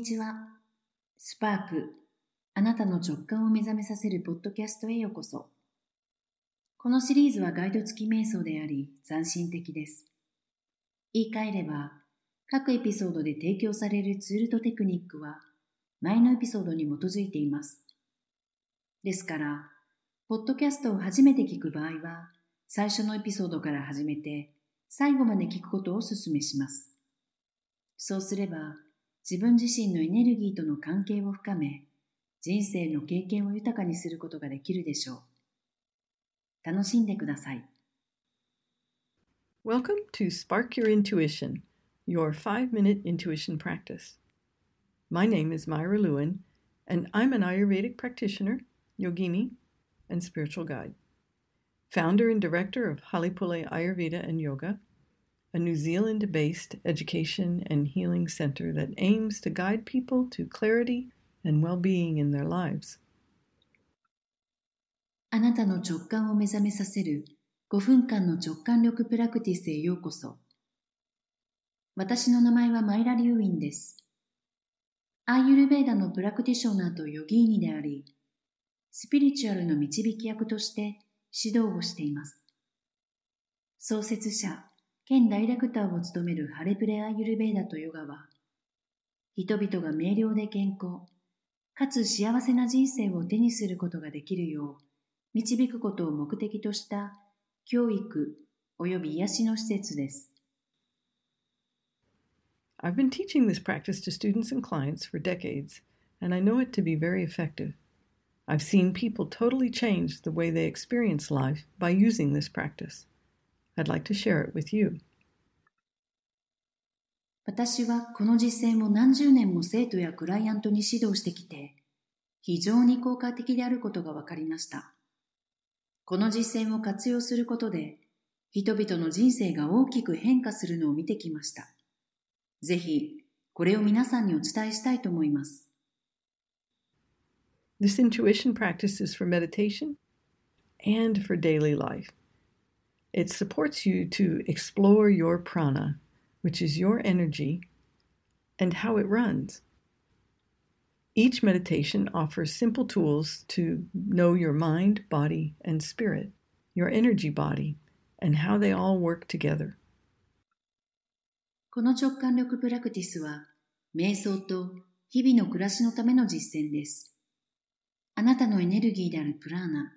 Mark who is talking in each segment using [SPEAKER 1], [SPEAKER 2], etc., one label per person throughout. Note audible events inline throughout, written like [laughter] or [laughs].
[SPEAKER 1] にちは。スパーク、あなたの直感を目覚めさせるポッドキャストへようこそ。このシリーズはガイド付き瞑想であり、斬新的です。言い換えれば、各エピソードで提供されるツールとテクニックは、前のエピソードに基づいています。ですから、ポッドキャストを初めて聞く場合は、最初のエピソードから始めて、最後まで聞くことをお勧めします。そうすれば、自分自身のエネルギーとの関係を深め、人生の経験を豊かにすることができるでしょう。楽しんでください。
[SPEAKER 2] Welcome to Spark Your Intuition, your five minute intuition practice. My name is Myra Lewin, and I'm an Ayurvedic practitioner, yogini, and spiritual guide. Founder and director of Halipule Ayurveda and Yoga, a New Zealand based education and healing center that aims to guide people to clarity and well being in their lives.
[SPEAKER 1] あなたの直感を目覚めさせる5分間の直感力プラクティスへようこそ。私の名前はマイラ・リュウインです。アーユルベーダのプラクティショナーとヨギーニであり、スピリチュアルの導き役として指導をしています。創設者、兼ダイレクターを務めるハレプレアユルベーダとヨガは、人々が明瞭で健康、かつ幸せな人生を手にすることができるよう、導くことを目的とした教育及び癒しの施設です。
[SPEAKER 2] I've been teaching this practice to students and clients for decades, and I know it to be very effective. I've seen people totally change the way they experience life by using this practice. I'd like to share it with you.
[SPEAKER 1] 私はこの実践を何十年も生徒やクライアントに指導してきて、非常に効果的であることが分かりました。この実践を活用することで、人々の人生が大きく変化するのを見てきました。ぜひ、これを皆さんにお伝えしたいと思います。
[SPEAKER 2] This intuition practice is for meditation and for daily life. It supports you to explore your prana, which is your energy, and how it runs. Each meditation offers simple tools to know your mind, body, and spirit, your energy body, and how they all work together.
[SPEAKER 1] この直感力プラクティスは、瞑想と日々の暮らしのための実践です。あなたのエネルギーであるプラーナ、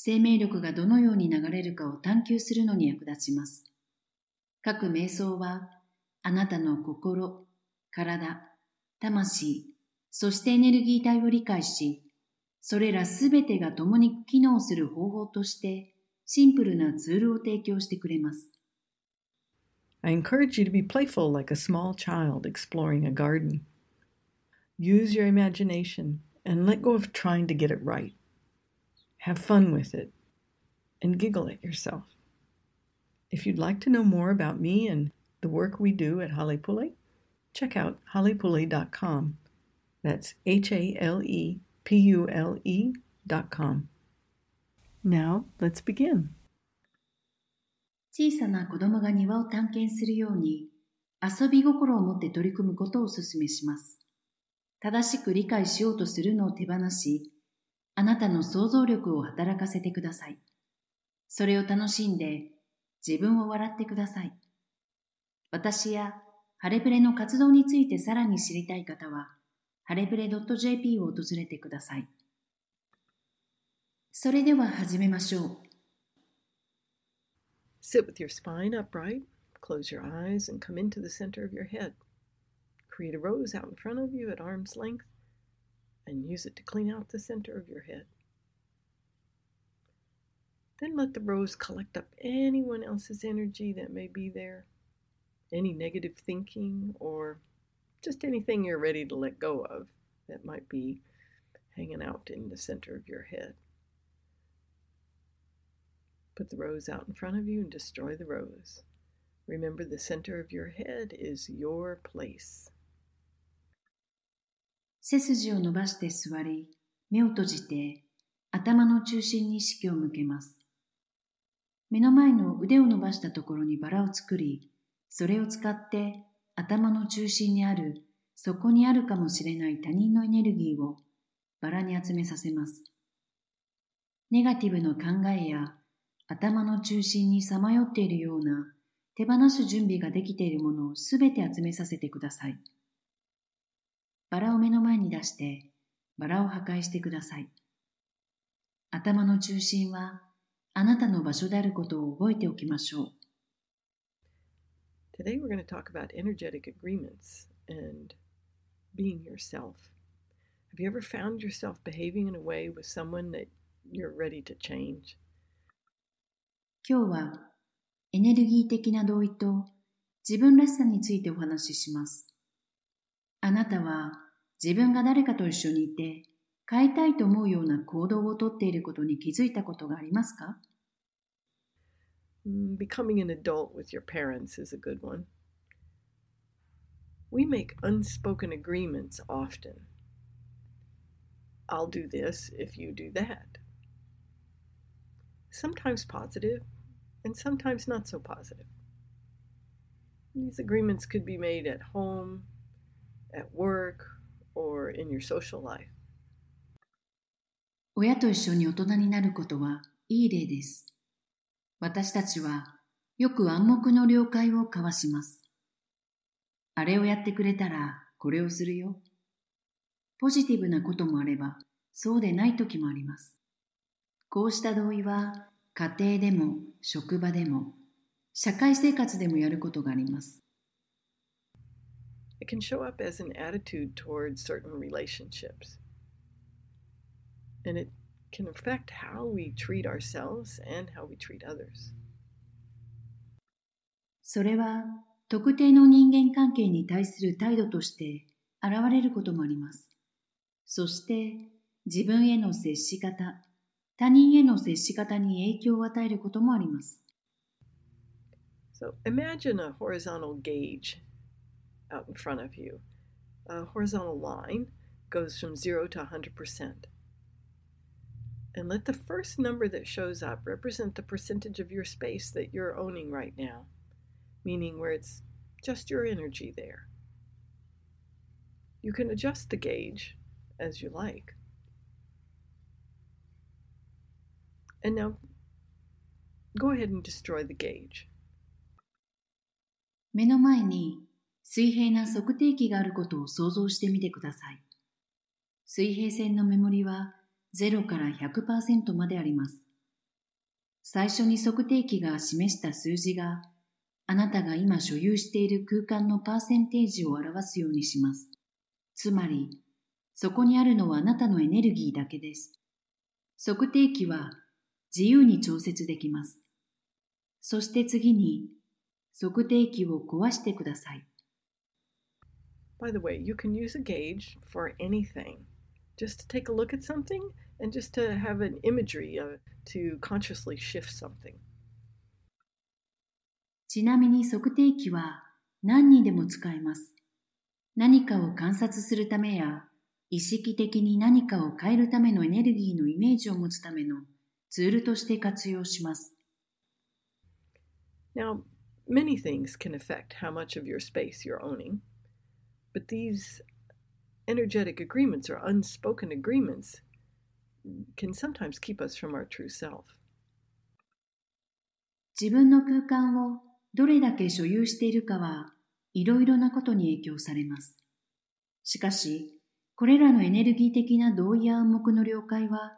[SPEAKER 1] 生命力がどのように流れるかを探求するのに役立ちます。各瞑想は、あなたの心、体、魂、そしてエネルギー体を理解し、それらすべてが共に機能する方法として、シンプルなツールを提供してくれます。
[SPEAKER 2] I encourage you to be playful like a small child exploring a garden. Use your imagination and let go of trying to get it right. Have fun with it and giggle at yourself. If you'd like to know more about me and the work we do at Halepule, check out halepule.com. That's H A L E P U L E dot com. Now, let's begin.
[SPEAKER 1] 小さな子供が庭を探検するように遊び心を持って取り組むことをお勧めします。正しく理解しようとするのを手放し、 あなたの想像力を働かせてください。それを楽しんで自分を笑ってください。私やハレプレの活動についてさらに知りたい方は、ハレプレ .jp を訪れてください。それでは始めましょう。
[SPEAKER 2] Sit with your spine upright, close your eyes, and come into the center of your head. Create a rose out in front of you at arm's length and use it to clean out the center of your head. Then let the rose collect up anyone else's energy that may be there, any negative thinking, or just anything you're ready to let go of that might be hanging out in the center of your head. Put the rose out in front of you and destroy the rose. Remember, the center of your head is your place.
[SPEAKER 1] 背筋を伸ばして座り、目を閉じて頭の中心に意識を向けます。目の前の腕を伸ばしたところにバラを作り、それを使って頭の中心にあるそこにあるかもしれない他人のエネルギーをバラに集めさせます。ネガティブの考えや頭の中心にさまよっているような手放す準備ができているものをすべて集めさせてください。バラを目の前に出してバラを破壊してください。頭の中心はあなたの場所であることを覚えておきましょう。
[SPEAKER 2] Today we're going to talk about energetic agreements and being yourself. Have you ever found yourself behaving in a way with someone that you're ready to change?
[SPEAKER 1] 今日はエネルギー的な同意と自分らしさについてお話しします。あなたは自分が誰かと一緒にいて変えたいと思うような行動をとっていることに気づいたことがありますか
[SPEAKER 2] Becoming an adult with your parents is a good one. We make unspoken agreements often. I'll do this if you do that. Sometimes positive, and sometimes not so positive. These agreements could be made at home, at work, or in your social life.
[SPEAKER 1] 親と一緒に大人になることはいい例です。私たちはよく暗黙の了解を交わします。あれをやってくれたらこれをするよ。ポジティブなこともあればそうでない時もあります。こうした同意は家庭でも職場でも社会生活でもやることがあります。
[SPEAKER 2] It can show up as an attitude towards certain relationships. And it can affect how we treat ourselves and how we treat others.
[SPEAKER 1] それは特定の人間関係に対する態度として現れることもあります。そして自分への接し方、他人への接し方に影響を与えることもあります。
[SPEAKER 2] So imagine a horizontal gauge out in front of you. A horizontal line goes from 0 to 100%. And let the first number that shows up represent the percentage of your space that you're owning right now, meaning where it's just your energy there. You can adjust the gauge as you like. And now go ahead and destroy the gauge.
[SPEAKER 1] 目の前に 水平な測定器があることを想像してみてください。水平線のメモリは0から100%まであります。最初に測定器が示した数字があなたが今所有している空間のパーセンテージを表すようにします。つまり、そこにあるのはあなたのエネルギーだけです。測定器は自由に調節できます。そして次に、測定器を壊してください。
[SPEAKER 2] By the way, you can use a gauge for anything. Just to take a look at something and just to have an imagery uh, to consciously shift something.
[SPEAKER 1] ちなみに測定器は何にでも使えます。何かを観察するためや意識的に何かを変えるためのエネルギーのイメージを持つためのツールとして活用します。
[SPEAKER 2] Now, many things can affect how much of your space you're owning, But these energetic agreements or unspoken agreements can sometimes keep us from our true self.
[SPEAKER 1] 自分の空間をどれだけ所有しているかはいろいろなことに影響されます。しかし、これらのエネルギー的な同意や暗黙の了解は、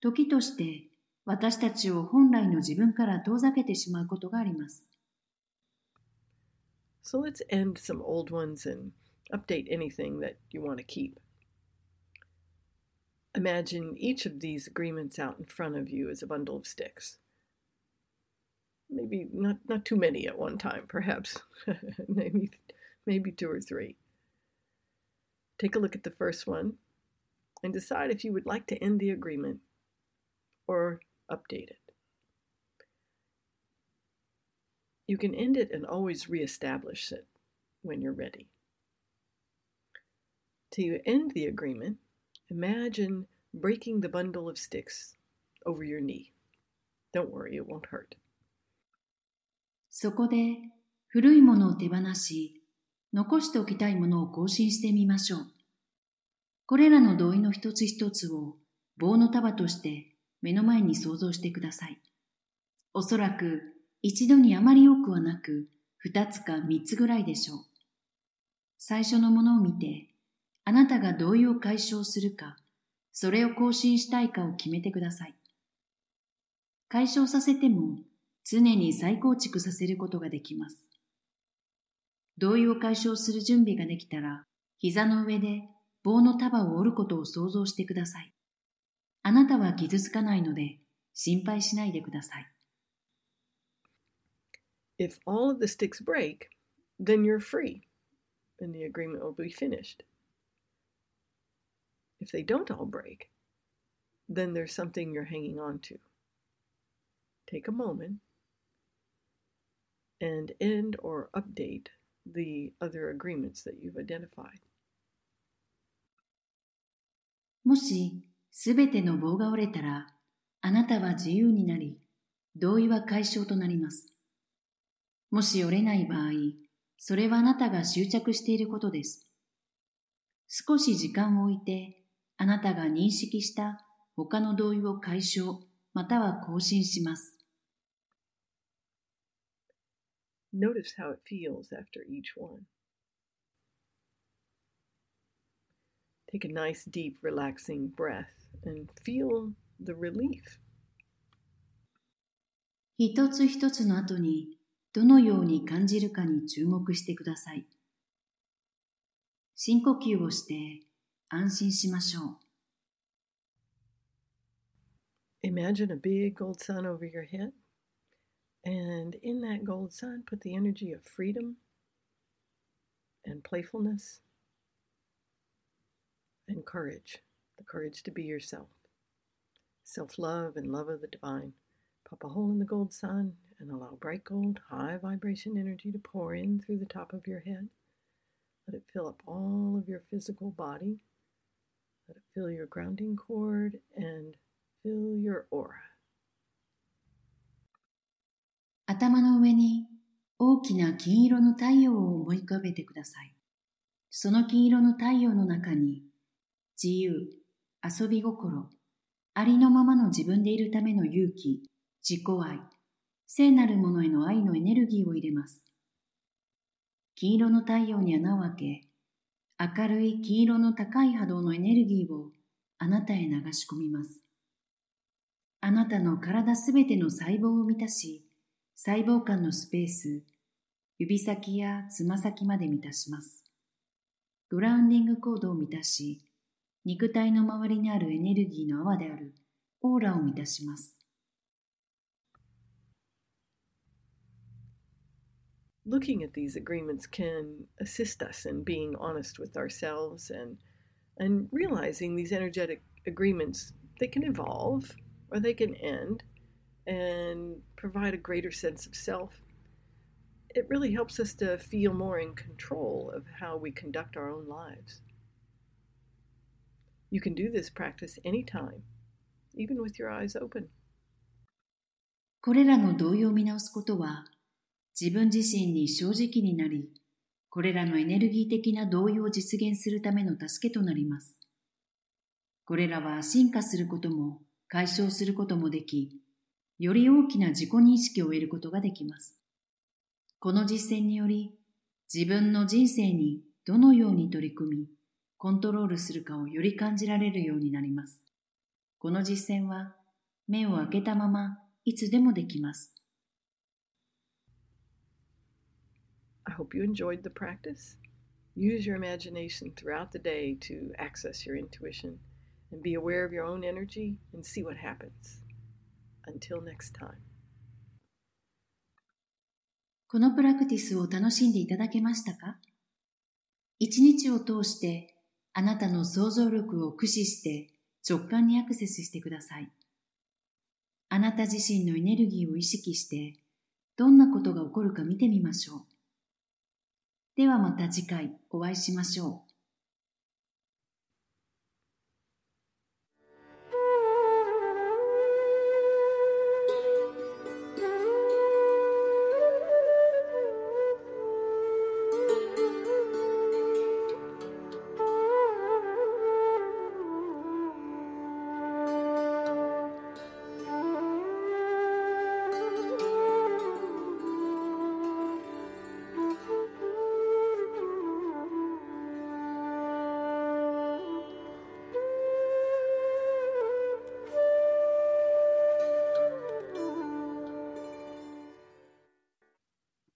[SPEAKER 1] 時として私たちを本来の自分から遠ざけてしまうことがあります。
[SPEAKER 2] So let's end some old ones and update anything that you want to keep. Imagine each of these agreements out in front of you as a bundle of sticks. Maybe not, not too many at one time, perhaps. [laughs] maybe, maybe two or three. Take a look at the first one and decide if you would like to end the agreement or update it. You can end it and always reestablish it when you're ready. To end the agreement, imagine breaking the bundle of sticks over your knee. Don't worry, it won't hurt.
[SPEAKER 1] そこで古いものを手放し残しておきたいものを更新してみましょう。これらの同意の一つ一つを棒の束として目の前に想像してください。おそらく一度にあまり多くはなく、二つか三つぐらいでしょう。最初のものを見て、あなたが同意を解消するか、それを更新したいかを決めてください。解消させても常に再構築させることができます。同意を解消する準備ができたら、膝の上で棒の束を折ることを想像してください。あなたは傷つかないので心配しないでください。
[SPEAKER 2] If all of the sticks break, then you're free and the agreement will be finished. If they don't all break, then there's something you're hanging on to. Take a moment and end or update the other agreements that you've identified.
[SPEAKER 1] もしすべての棒が折れたら、あなたは自由になり、同意は解消となります。もし折れない場合、それはあなたが執着していることです。少し時間を置いて、あなたが認識した他の同意を解消、または更新します。
[SPEAKER 2] Notice how it feels after each one. Take a nice, deep, relaxing breath and feel the relief.
[SPEAKER 1] 一つ一つの後にどのように感じるかに注目してください。深呼吸をして安心しましょう。
[SPEAKER 2] Imagine a big gold sun over your head. And in that gold sun, put the energy of freedom and playfulness and courage the courage to be yourself, self love and love of the divine. Pop a hole in the gold sun and allow bright gold, high vibration energy to pour in through the top of your head. Let it fill up all of your physical body. Feel your grounding cord and fill your aura.
[SPEAKER 1] 頭の上に大きな金色の太陽を思い浮かべてください。その金色の太陽の中に自由、遊び心、ありのままの自分でいるための勇気、自己愛、聖なるものへの愛のエネルギーを入れます。金色の太陽に穴を開け、明るい金色の高い波動のエネルギーをあなたへ流し込みます。あなたの体すべての細胞を満たし、細胞間のスペース、指先やつま先まで満たします。グラウンディングコードを満たし、肉体の周りにあるエネルギーの泡であるオーラを満たします。
[SPEAKER 2] Looking at these agreements can assist us in being honest with ourselves and and realizing these energetic agreements they can evolve or they can end and provide a greater sense of self. It really helps us to feel more in control of how we conduct our own lives. You can do this practice anytime, even with your eyes open.
[SPEAKER 1] これらの同意を見直すことは、 自分自身に正直になり、これらのエネルギー的な同意を実現するための助けとなります。これらは進化することも解消することもでき、より大きな自己認識を得ることができます。この実践により、自分の人生にどのように取り組み、コントロールするかをより感じられるようになります。この実践は、目を開けたままいつでもできます。
[SPEAKER 2] I hope you enjoyed the practice. Use your imagination throughout the day to access your intuition and be aware of your own energy and see what happens. Until next time.
[SPEAKER 1] このプラクティスを楽しんでいただけましたか一日を通してあなたの想像力を駆使して直感にアクセスしてください。あなた自身のエネルギーを意識してどんなことが起こるか見てみましょう。ではまた次回お会いしましょう。